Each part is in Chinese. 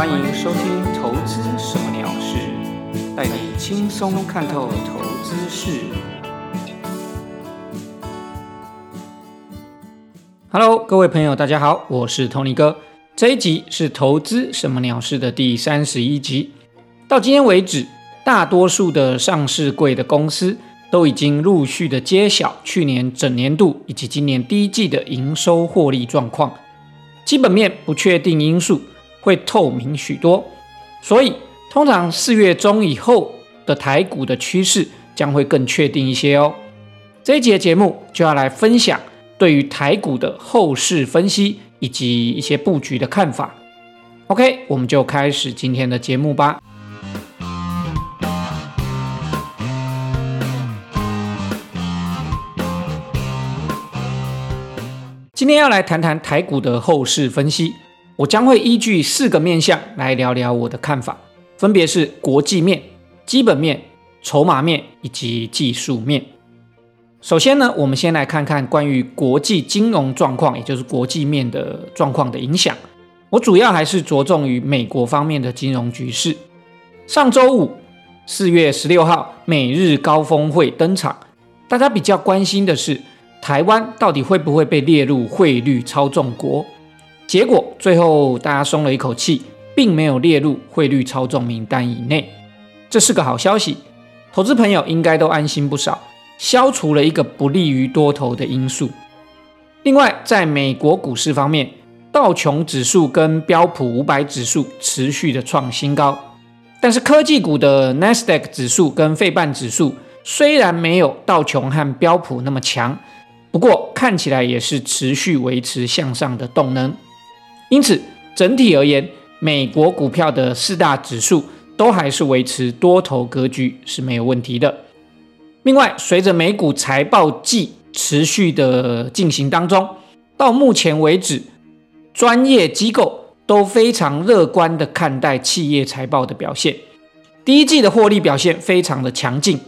欢迎收听《投资什么鸟事》，带你轻松看透投资事。Hello，各位朋友，大家好，我是 Tony 哥。这一集是《投资什么鸟事》的第三十一集。到今天为止，大多数的上市柜的公司都已经陆续的揭晓去年整年度以及今年第一季的营收获利状况，基本面不确定因素。会透明许多，所以通常四月中以后的台股的趋势将会更确定一些哦。这一节节目就要来分享对于台股的后市分析以及一些布局的看法。OK，我们就开始今天的节目吧。今天要来谈谈台股的后市分析。我将会依据四个面向来聊聊我的看法，分别是国际面、基本面、筹码面以及技术面。首先呢，我们先来看看关于国际金融状况，也就是国际面的状况的影响。我主要还是着重于美国方面的金融局势。上周五，四月十六号，美日高峰会登场，大家比较关心的是，台湾到底会不会被列入汇率操纵国？结果最后大家松了一口气，并没有列入汇率操纵名单以内，这是个好消息，投资朋友应该都安心不少，消除了一个不利于多头的因素。另外，在美国股市方面，道琼指数跟标普五百指数持续的创新高，但是科技股的 Nasdaq 指数跟费半指数虽然没有道琼和标普那么强，不过看起来也是持续维持向上的动能。因此，整体而言，美国股票的四大指数都还是维持多头格局是没有问题的。另外，随着美股财报季持续的进行当中，到目前为止，专业机构都非常乐观的看待企业财报的表现。第一季的获利表现非常的强劲，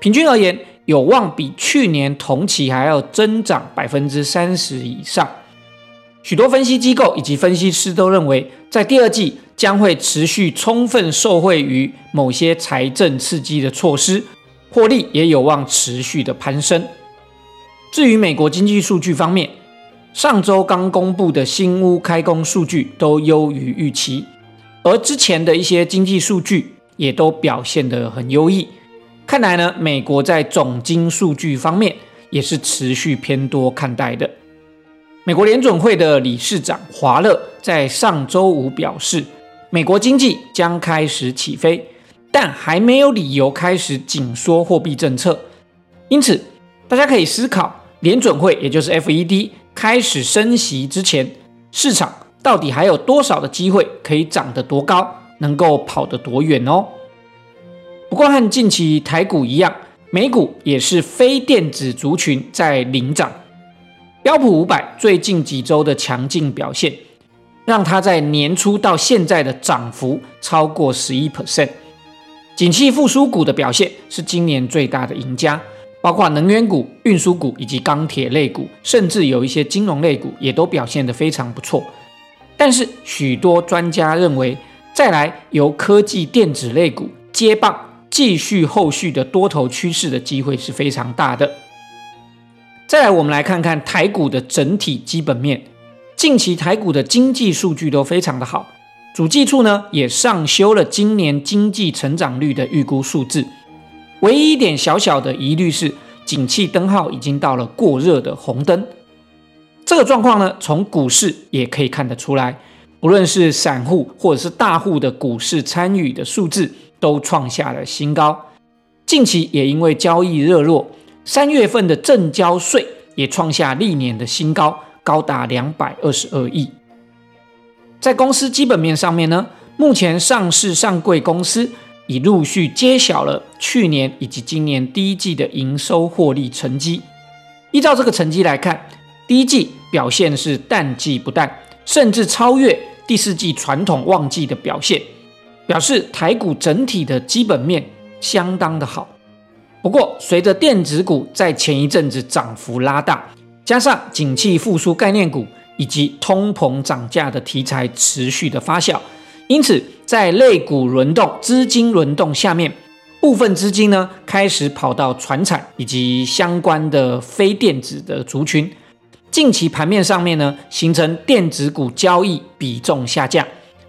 平均而言有望比去年同期还要增长百分之三十以上。许多分析机构以及分析师都认为，在第二季将会持续充分受惠于某些财政刺激的措施，获利也有望持续的攀升。至于美国经济数据方面，上周刚公布的新屋开工数据都优于预期，而之前的一些经济数据也都表现得很优异。看来呢，美国在总经数据方面也是持续偏多看待的。美国联准会的理事长华勒在上周五表示，美国经济将开始起飞，但还没有理由开始紧缩货币政策。因此，大家可以思考，联准会也就是 FED 开始升息之前，市场到底还有多少的机会可以涨得多高，能够跑得多远哦。不过和近期台股一样，美股也是非电子族群在领涨。标普五百最近几周的强劲表现，让它在年初到现在的涨幅超过十一 percent。景气复苏股的表现是今年最大的赢家，包括能源股、运输股以及钢铁类股，甚至有一些金融类股也都表现得非常不错。但是许多专家认为，再来由科技电子类股接棒，继续后续的多头趋势的机会是非常大的。再来，我们来看看台股的整体基本面。近期台股的经济数据都非常的好，主计处呢也上修了今年经济成长率的预估数字。唯一一点小小的疑虑是，景气灯号已经到了过热的红灯。这个状况呢，从股市也可以看得出来，不论是散户或者是大户的股市参与的数字都创下了新高。近期也因为交易热络。三月份的正交税也创下历年的新高，高达两百二十二亿。在公司基本面上面呢，目前上市上柜公司已陆续揭晓了去年以及今年第一季的营收获利成绩。依照这个成绩来看，第一季表现是淡季不淡，甚至超越第四季传统旺季的表现，表示台股整体的基本面相当的好。不过，随着电子股在前一阵子涨幅拉大，加上景气复苏概念股以及通膨涨价的题材持续的发酵，因此在类股轮动、资金轮动下面，部分资金呢开始跑到船产以及相关的非电子的族群。近期盘面上面呢，形成电子股交易比重下降，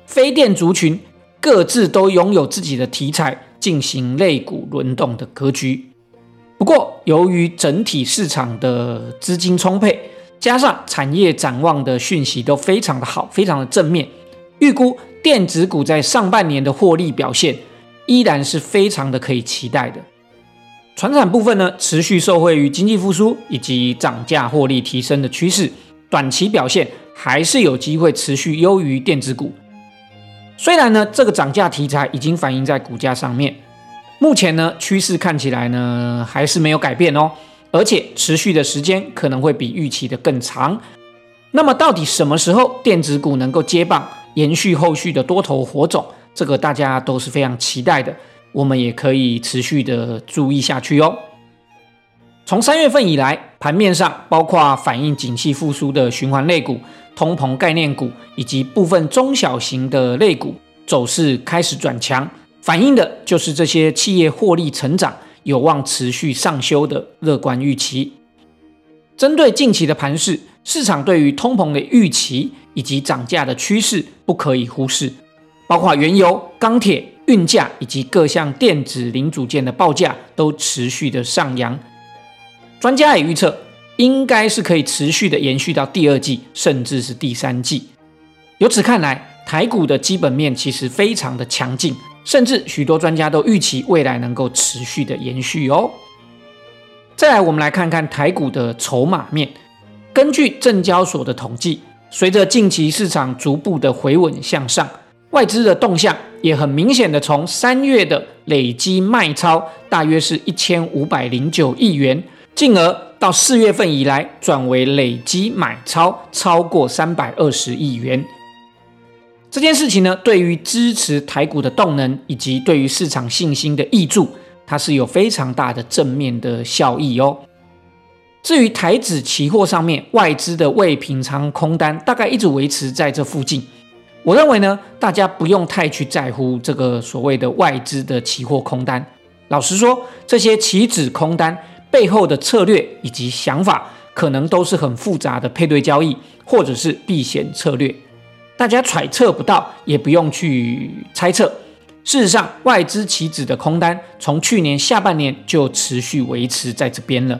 非电族群各自都拥有自己的题材，进行类股轮动的格局。不过，由于整体市场的资金充沛，加上产业展望的讯息都非常的好，非常的正面，预估电子股在上半年的获利表现依然是非常的可以期待的。船产部分呢，持续受惠于经济复苏以及涨价获利提升的趋势，短期表现还是有机会持续优于电子股。虽然呢，这个涨价题材已经反映在股价上面，目前呢，趋势看起来呢还是没有改变哦，而且持续的时间可能会比预期的更长。那么，到底什么时候电子股能够接棒，延续后续的多头火种？这个大家都是非常期待的。我们也可以持续的注意下去哦。从三月份以来，盘面上包括反映景气复苏的循环类股、通膨概念股以及部分中小型的类股走势开始转强，反映的就是这些企业获利成长有望持续上修的乐观预期。针对近期的盘势，市场对于通膨的预期以及涨价的趋势不可以忽视，包括原油、钢铁。运价以及各项电子零组件的报价都持续的上扬，专家也预测，应该是可以持续的延续到第二季，甚至是第三季。由此看来，台股的基本面其实非常的强劲，甚至许多专家都预期未来能够持续的延续哦。再来，我们来看看台股的筹码面。根据证交所的统计，随着近期市场逐步的回稳向上。外资的动向也很明显的从三月的累积卖超大约是一千五百零九亿元，进而到四月份以来转为累积买超超过三百二十亿元。这件事情呢，对于支持台股的动能以及对于市场信心的益注，它是有非常大的正面的效益哦。至于台指期货上面外资的未平仓空单，大概一直维持在这附近。我认为呢，大家不用太去在乎这个所谓的外资的期货空单。老实说，这些期指空单背后的策略以及想法，可能都是很复杂的配对交易，或者是避险策略。大家揣测不到，也不用去猜测。事实上，外资棋子的空单从去年下半年就持续维持在这边了，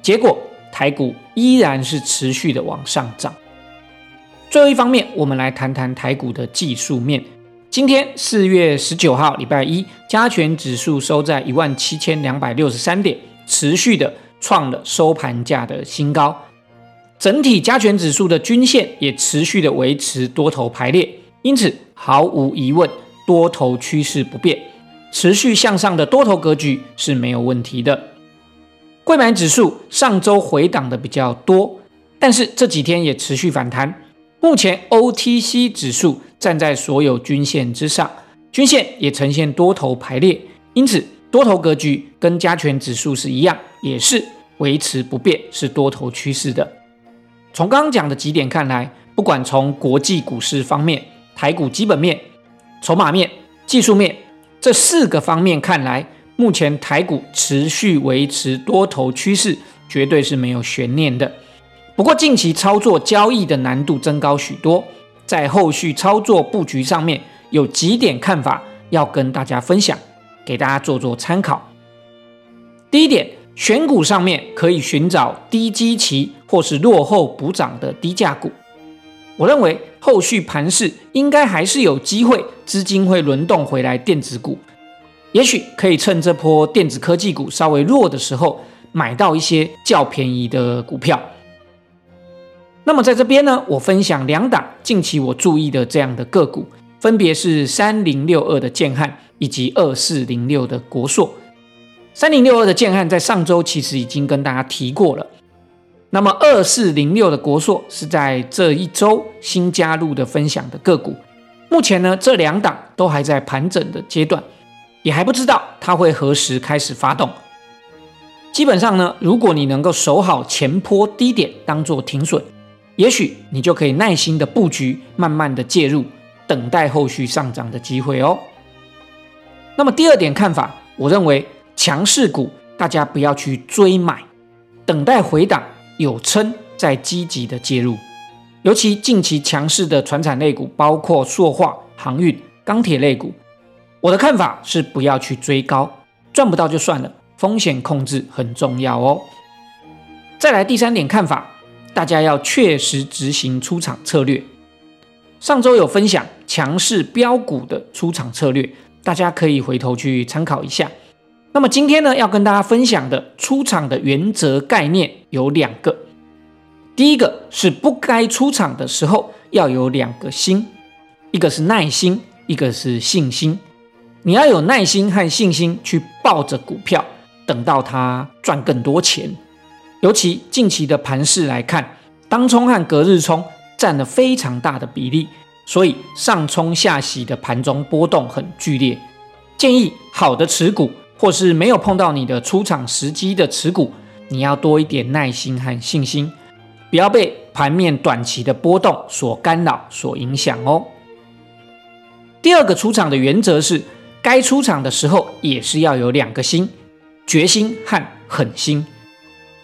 结果台股依然是持续的往上涨。最后一方面，我们来谈谈台股的技术面。今天四月十九号，礼拜一，加权指数收在一万七千两百六十三点，持续的创了收盘价的新高。整体加权指数的均线也持续的维持多头排列，因此毫无疑问，多头趋势不变，持续向上的多头格局是没有问题的。贵买指数上周回档的比较多，但是这几天也持续反弹。目前 OTC 指数站在所有均线之上，均线也呈现多头排列，因此多头格局跟加权指数是一样，也是维持不变，是多头趋势的。从刚刚讲的几点看来，不管从国际股市方面、台股基本面、筹码面、技术面这四个方面看来，目前台股持续维持多头趋势，绝对是没有悬念的。不过近期操作交易的难度增高许多，在后续操作布局上面有几点看法要跟大家分享，给大家做做参考。第一点，选股上面可以寻找低基期或是落后补涨的低价股。我认为后续盘势应该还是有机会，资金会轮动回来电子股，也许可以趁这波电子科技股稍微弱的时候，买到一些较便宜的股票。那么在这边呢，我分享两档近期我注意的这样的个股，分别是三零六二的建汉以及二四零六的国硕。三零六二的建汉在上周其实已经跟大家提过了，那么二四零六的国硕是在这一周新加入的分享的个股。目前呢，这两档都还在盘整的阶段，也还不知道它会何时开始发动。基本上呢，如果你能够守好前坡低点，当做停损。也许你就可以耐心的布局，慢慢的介入，等待后续上涨的机会哦。那么第二点看法，我认为强势股大家不要去追买，等待回档有撑再积极的介入。尤其近期强势的船产类股，包括塑化、航运、钢铁类股，我的看法是不要去追高，赚不到就算了，风险控制很重要哦。再来第三点看法，大家要确实执行出场策略。上周有分享强势标股的出场策略，大家可以回头去参考一下。那么今天呢，要跟大家分享的出场的原则概念有两个。第一个是不该出场的时候要有两个心，一个是耐心，一个是信心。你要有耐心和信心去抱着股票，等到它赚更多钱。尤其近期的盘势来看，当冲和隔日冲占了非常大的比例，所以上冲下洗的盘中波动很剧烈。建议好的持股，或是没有碰到你的出场时机的持股，你要多一点耐心和信心，不要被盘面短期的波动所干扰、所影响哦。第二个出场的原则是，该出场的时候也是要有两个心：决心和狠心。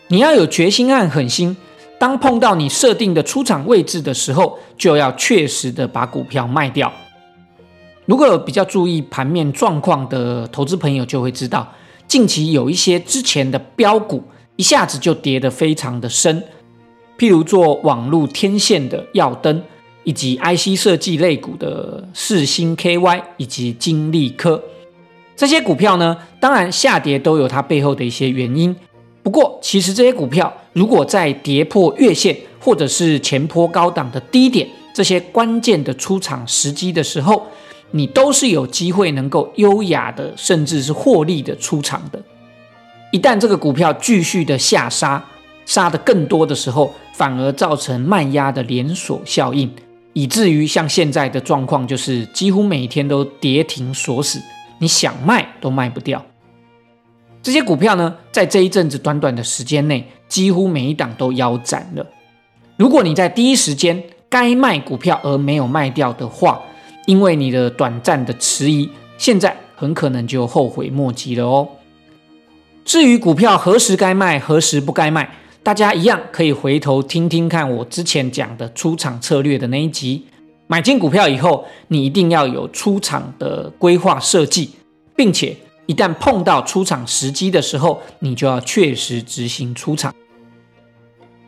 你要有决心和狠心，当碰到你设定的出场位置的时候，就要确实的把股票卖掉。如果有比较注意盘面状况的投资朋友就会知道，近期有一些之前的标股一下子就跌得非常的深，譬如做网络天线的耀灯，以及 IC 设计类股的四星 KY 以及金利科这些股票呢，当然下跌都有它背后的一些原因。不过，其实这些股票如果在跌破月线或者是前坡高档的低点这些关键的出场时机的时候，你都是有机会能够优雅的，甚至是获利的出场的。一旦这个股票继续的下杀，杀的更多的时候，反而造成卖压的连锁效应，以至于像现在的状况，就是几乎每天都跌停锁死，你想卖都卖不掉。这些股票呢，在这一阵子短短的时间内，几乎每一档都腰斩了。如果你在第一时间该卖股票而没有卖掉的话，因为你的短暂的迟疑，现在很可能就后悔莫及了哦。至于股票何时该卖，何时不该卖，大家一样可以回头听听看我之前讲的出场策略的那一集。买进股票以后，你一定要有出场的规划设计，并且。一旦碰到出场时机的时候，你就要确实执行出场。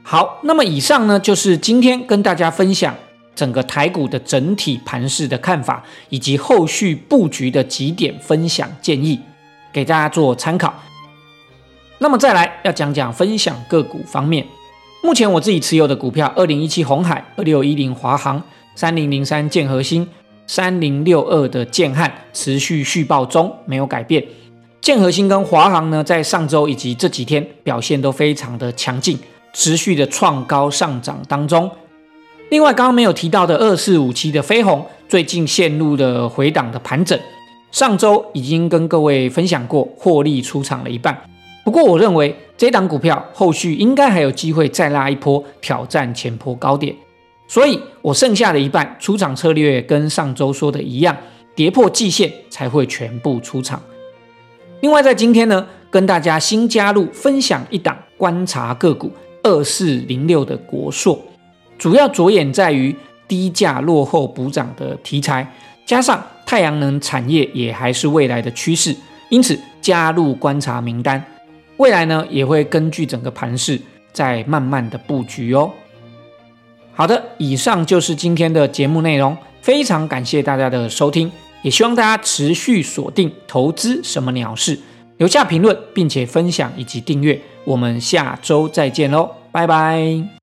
好，那么以上呢就是今天跟大家分享整个台股的整体盘势的看法，以及后续布局的几点分享建议，给大家做参考。那么再来要讲讲分享个股方面，目前我自己持有的股票：二零一七红海、二六一零华航、三零零三建核心。三零六二的建汉持续续报中没有改变，建核心跟华航呢，在上周以及这几天表现都非常的强劲，持续的创高上涨当中。另外，刚刚没有提到的二四五七的飞鸿，最近陷入了回档的盘整，上周已经跟各位分享过，获利出场了一半。不过，我认为这档股票后续应该还有机会再拉一波，挑战前坡高点。所以，我剩下的一半出场策略跟上周说的一样，跌破季线才会全部出场。另外，在今天呢，跟大家新加入分享一档观察个股二四零六的国硕，主要着眼在于低价落后补涨的题材，加上太阳能产业也还是未来的趋势，因此加入观察名单。未来呢，也会根据整个盘势再慢慢的布局哦。好的，以上就是今天的节目内容，非常感谢大家的收听，也希望大家持续锁定投资什么鸟事，留下评论，并且分享以及订阅，我们下周再见喽，拜拜。